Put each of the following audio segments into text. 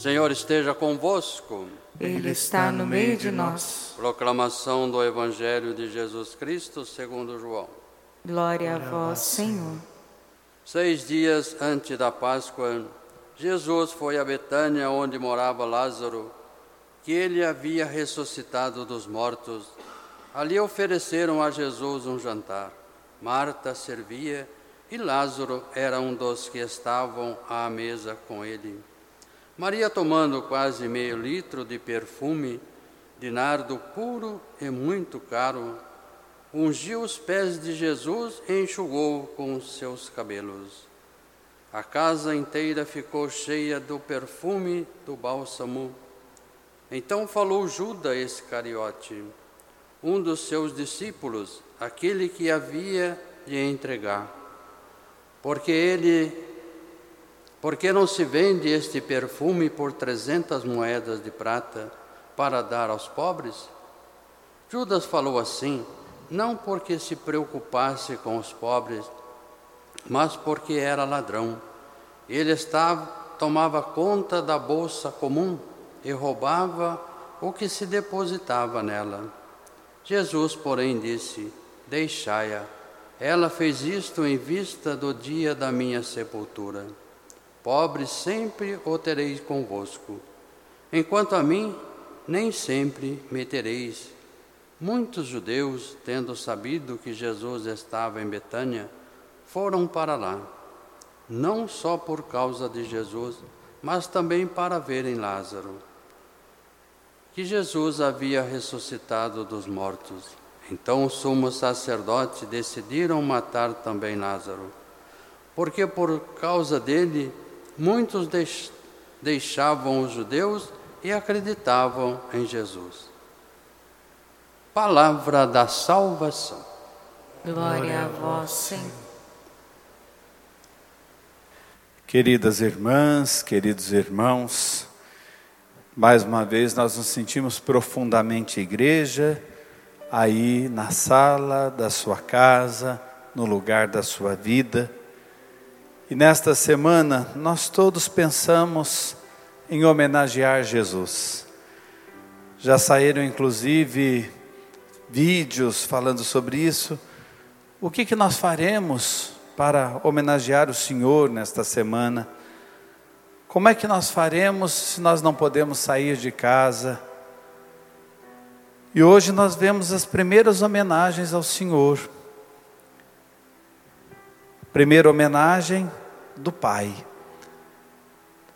Senhor esteja convosco. Ele está no meio de nós. Proclamação do Evangelho de Jesus Cristo segundo João. Glória a vós, Senhor. Seis dias antes da Páscoa, Jesus foi a Betânia, onde morava Lázaro, que ele havia ressuscitado dos mortos. Ali ofereceram a Jesus um jantar. Marta servia e Lázaro era um dos que estavam à mesa com ele. Maria, tomando quase meio litro de perfume de nardo puro e muito caro, ungiu os pés de Jesus e enxugou com seus cabelos. A casa inteira ficou cheia do perfume do bálsamo. Então falou Judas Iscariote, um dos seus discípulos, aquele que havia de entregar. Porque ele por que não se vende este perfume por trezentas moedas de prata para dar aos pobres? Judas falou assim, não porque se preocupasse com os pobres, mas porque era ladrão. Ele estava, tomava conta da bolsa comum e roubava o que se depositava nela. Jesus, porém, disse: Deixai-a. Ela fez isto em vista do dia da minha sepultura. Pobre sempre o tereis convosco. Enquanto a mim, nem sempre me tereis. Muitos judeus, tendo sabido que Jesus estava em Betânia, foram para lá, não só por causa de Jesus, mas também para verem Lázaro, que Jesus havia ressuscitado dos mortos. Então os sumos sacerdotes decidiram matar também Lázaro, porque por causa dele muitos deixavam os judeus e acreditavam em Jesus. Palavra da salvação. Glória a vós, Senhor. Queridas irmãs, queridos irmãos, mais uma vez nós nos sentimos profundamente igreja, aí na sala da sua casa, no lugar da sua vida e nesta semana nós todos pensamos em homenagear Jesus. Já saíram inclusive vídeos falando sobre isso. O que, que nós faremos para homenagear o Senhor nesta semana? Como é que nós faremos se nós não podemos sair de casa? E hoje nós vemos as primeiras homenagens ao Senhor. Primeira homenagem do Pai,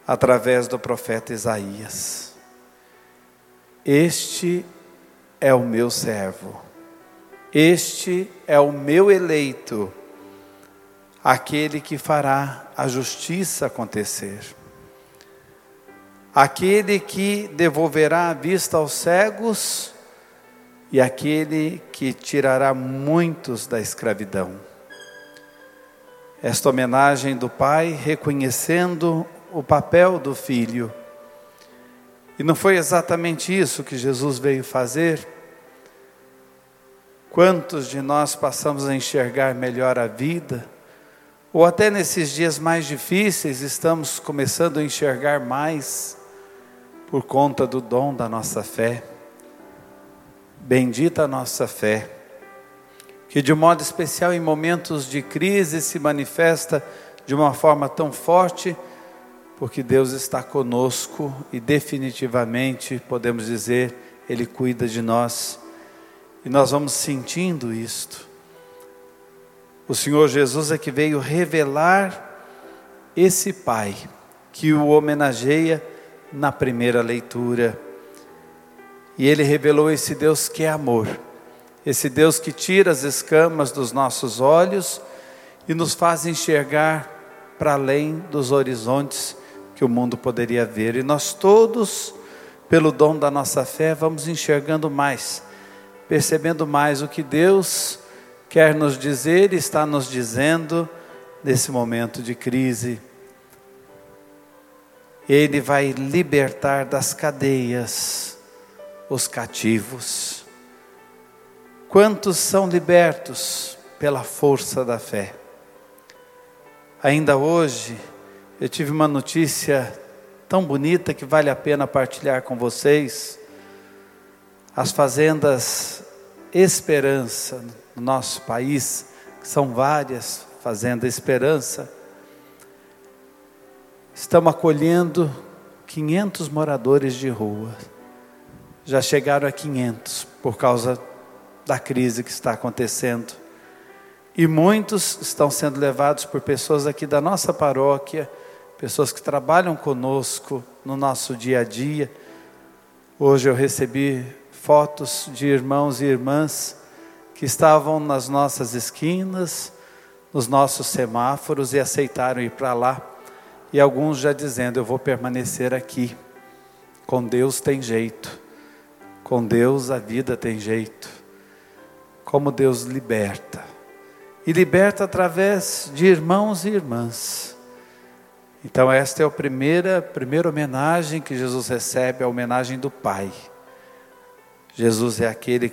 através do profeta Isaías. Este é o meu servo, este é o meu eleito, aquele que fará a justiça acontecer, aquele que devolverá a vista aos cegos e aquele que tirará muitos da escravidão esta homenagem do pai reconhecendo o papel do filho. E não foi exatamente isso que Jesus veio fazer? Quantos de nós passamos a enxergar melhor a vida? Ou até nesses dias mais difíceis estamos começando a enxergar mais por conta do dom da nossa fé. Bendita a nossa fé que de modo especial em momentos de crise se manifesta de uma forma tão forte, porque Deus está conosco e definitivamente podemos dizer, Ele cuida de nós e nós vamos sentindo isto. O Senhor Jesus é que veio revelar esse Pai que o homenageia na primeira leitura. E ele revelou esse Deus que é amor esse Deus que tira as escamas dos nossos olhos e nos faz enxergar para além dos horizontes que o mundo poderia ver. E nós todos, pelo dom da nossa fé, vamos enxergando mais, percebendo mais o que Deus quer nos dizer e está nos dizendo nesse momento de crise. Ele vai libertar das cadeias os cativos Quantos são libertos pela força da fé? Ainda hoje, eu tive uma notícia tão bonita que vale a pena partilhar com vocês. As fazendas Esperança no nosso país, que são várias fazendas Esperança, estão acolhendo 500 moradores de rua. Já chegaram a 500 por causa da crise que está acontecendo. E muitos estão sendo levados por pessoas aqui da nossa paróquia, pessoas que trabalham conosco no nosso dia a dia. Hoje eu recebi fotos de irmãos e irmãs que estavam nas nossas esquinas, nos nossos semáforos e aceitaram ir para lá. E alguns já dizendo: Eu vou permanecer aqui. Com Deus tem jeito. Com Deus a vida tem jeito. Como Deus liberta e liberta através de irmãos e irmãs. Então, esta é a primeira, primeira homenagem que Jesus recebe, a homenagem do Pai. Jesus é aquele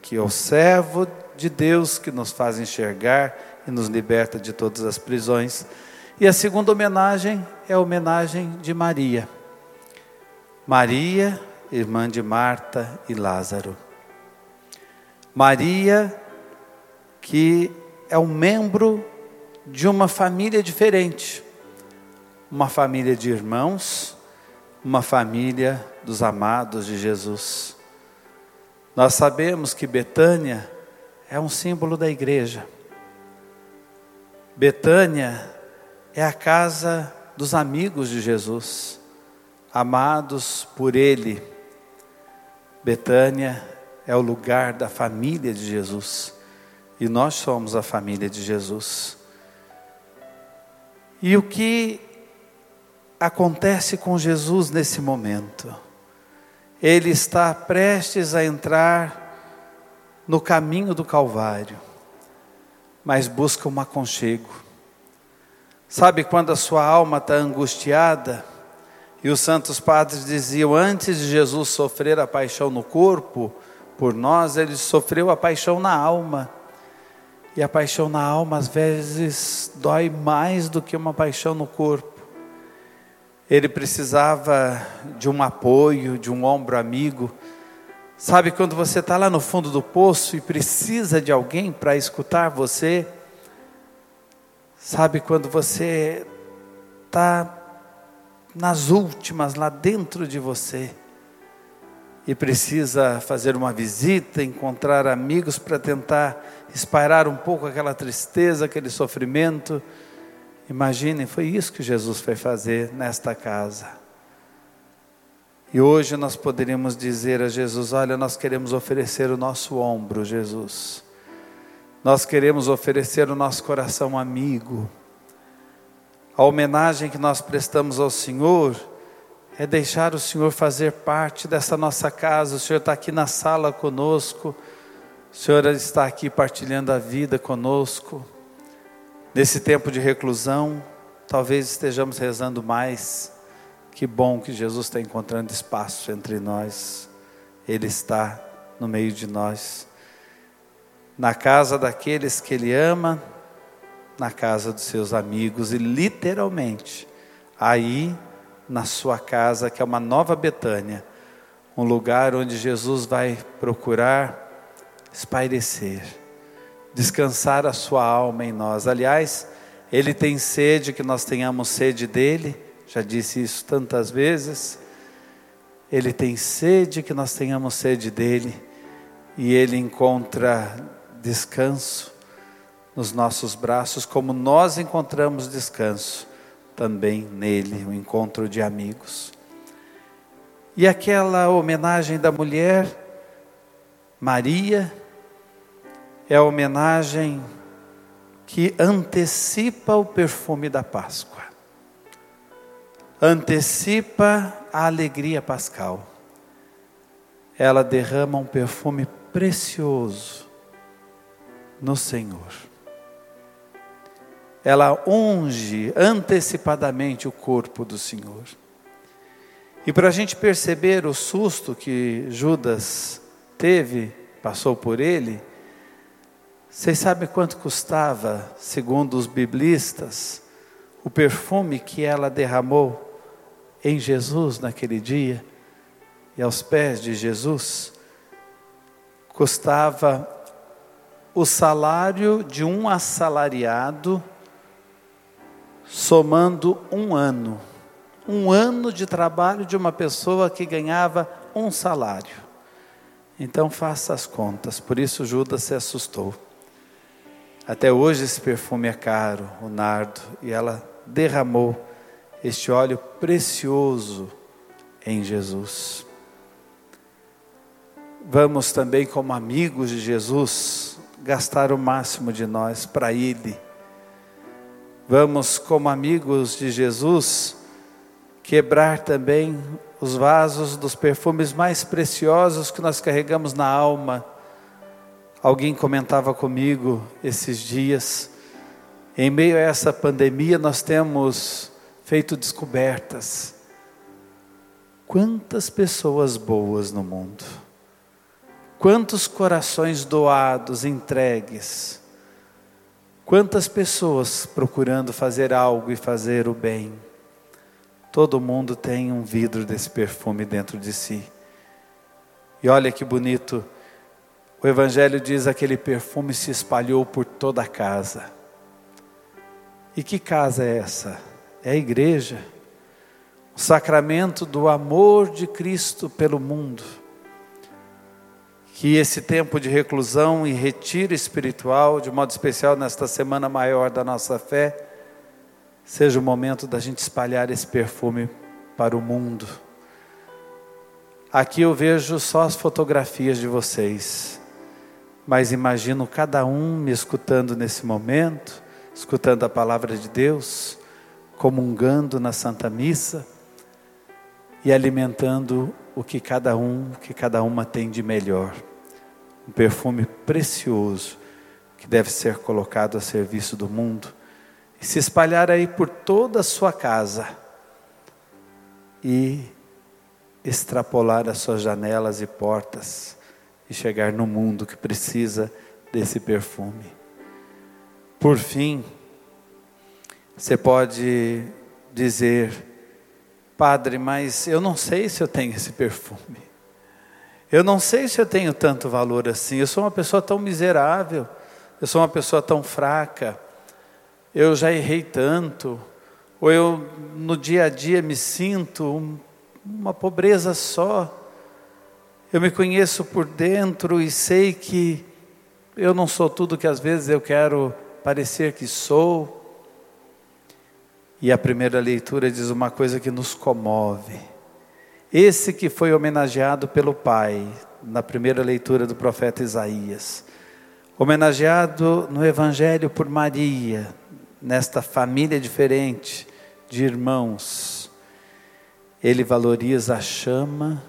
que é o servo de Deus que nos faz enxergar e nos liberta de todas as prisões. E a segunda homenagem é a homenagem de Maria. Maria, irmã de Marta e Lázaro. Maria, que é um membro de uma família diferente, uma família de irmãos, uma família dos amados de Jesus. Nós sabemos que Betânia é um símbolo da igreja. Betânia é a casa dos amigos de Jesus, amados por Ele. Betânia é o lugar da família de Jesus. E nós somos a família de Jesus. E o que acontece com Jesus nesse momento? Ele está prestes a entrar no caminho do Calvário, mas busca um aconchego. Sabe quando a sua alma está angustiada? E os santos padres diziam: antes de Jesus sofrer a paixão no corpo, por nós, ele sofreu a paixão na alma. E a paixão na alma às vezes dói mais do que uma paixão no corpo. Ele precisava de um apoio, de um ombro amigo. Sabe quando você está lá no fundo do poço e precisa de alguém para escutar você? Sabe quando você está nas últimas, lá dentro de você? E precisa fazer uma visita, encontrar amigos para tentar espairar um pouco aquela tristeza, aquele sofrimento. Imaginem, foi isso que Jesus foi fazer nesta casa. E hoje nós poderíamos dizer a Jesus: Olha, nós queremos oferecer o nosso ombro, Jesus. Nós queremos oferecer o nosso coração amigo. A homenagem que nós prestamos ao Senhor é deixar o Senhor fazer parte dessa nossa casa. O Senhor está aqui na sala conosco, o Senhor está aqui partilhando a vida conosco. Nesse tempo de reclusão, talvez estejamos rezando mais. Que bom que Jesus está encontrando espaço entre nós, Ele está no meio de nós, na casa daqueles que Ele ama, na casa dos seus amigos e literalmente, aí na sua casa, que é uma nova Betânia, um lugar onde Jesus vai procurar espairecer, descansar a sua alma em nós. Aliás, ele tem sede que nós tenhamos sede dele, já disse isso tantas vezes. Ele tem sede que nós tenhamos sede dele, e ele encontra descanso nos nossos braços, como nós encontramos descanso também nele, o um encontro de amigos. E aquela homenagem da mulher, Maria, é a homenagem que antecipa o perfume da Páscoa, antecipa a alegria pascal. Ela derrama um perfume precioso no Senhor ela unge antecipadamente o corpo do Senhor. E para a gente perceber o susto que Judas teve, passou por ele, vocês sabem quanto custava, segundo os biblistas, o perfume que ela derramou em Jesus naquele dia e aos pés de Jesus custava o salário de um assalariado, somando um ano. Um ano de trabalho de uma pessoa que ganhava um salário. Então faça as contas, por isso Judas se assustou. Até hoje esse perfume é caro, o nardo, e ela derramou este óleo precioso em Jesus. Vamos também, como amigos de Jesus, gastar o máximo de nós para Ele. Vamos, como amigos de Jesus, quebrar também os vasos dos perfumes mais preciosos que nós carregamos na alma. Alguém comentava comigo esses dias, em meio a essa pandemia, nós temos feito descobertas. Quantas pessoas boas no mundo Quantos corações doados, entregues. Quantas pessoas procurando fazer algo e fazer o bem. Todo mundo tem um vidro desse perfume dentro de si. E olha que bonito. O Evangelho diz aquele perfume se espalhou por toda a casa. E que casa é essa? É a igreja. O sacramento do amor de Cristo pelo mundo que esse tempo de reclusão e retiro espiritual, de modo especial nesta semana maior da nossa fé, seja o momento da gente espalhar esse perfume para o mundo. Aqui eu vejo só as fotografias de vocês, mas imagino cada um me escutando nesse momento, escutando a palavra de Deus, comungando na Santa Missa e alimentando o que cada um, o que cada uma tem de melhor um perfume precioso que deve ser colocado a serviço do mundo e se espalhar aí por toda a sua casa e extrapolar as suas janelas e portas e chegar no mundo que precisa desse perfume. Por fim, você pode dizer, Padre, mas eu não sei se eu tenho esse perfume. Eu não sei se eu tenho tanto valor assim. Eu sou uma pessoa tão miserável. Eu sou uma pessoa tão fraca. Eu já errei tanto. Ou eu no dia a dia me sinto uma pobreza só. Eu me conheço por dentro e sei que eu não sou tudo que às vezes eu quero parecer que sou. E a primeira leitura diz uma coisa que nos comove. Esse que foi homenageado pelo Pai na primeira leitura do profeta Isaías, homenageado no Evangelho por Maria, nesta família diferente de irmãos, ele valoriza a chama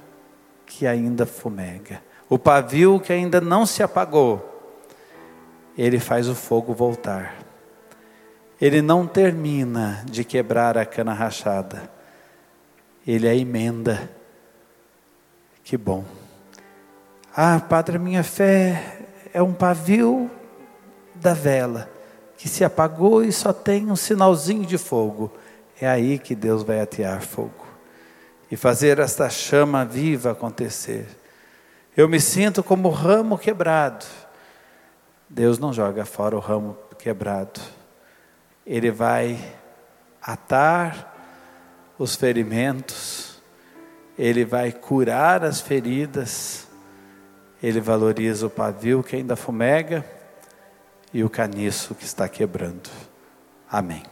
que ainda fumega, o pavio que ainda não se apagou, ele faz o fogo voltar. Ele não termina de quebrar a cana rachada ele é emenda. Que bom. Ah, Padre, minha fé é um pavio da vela que se apagou e só tem um sinalzinho de fogo. É aí que Deus vai atear fogo e fazer esta chama viva acontecer. Eu me sinto como ramo quebrado. Deus não joga fora o ramo quebrado. Ele vai atar os ferimentos, Ele vai curar as feridas, Ele valoriza o pavio que ainda fumega e o caniço que está quebrando. Amém.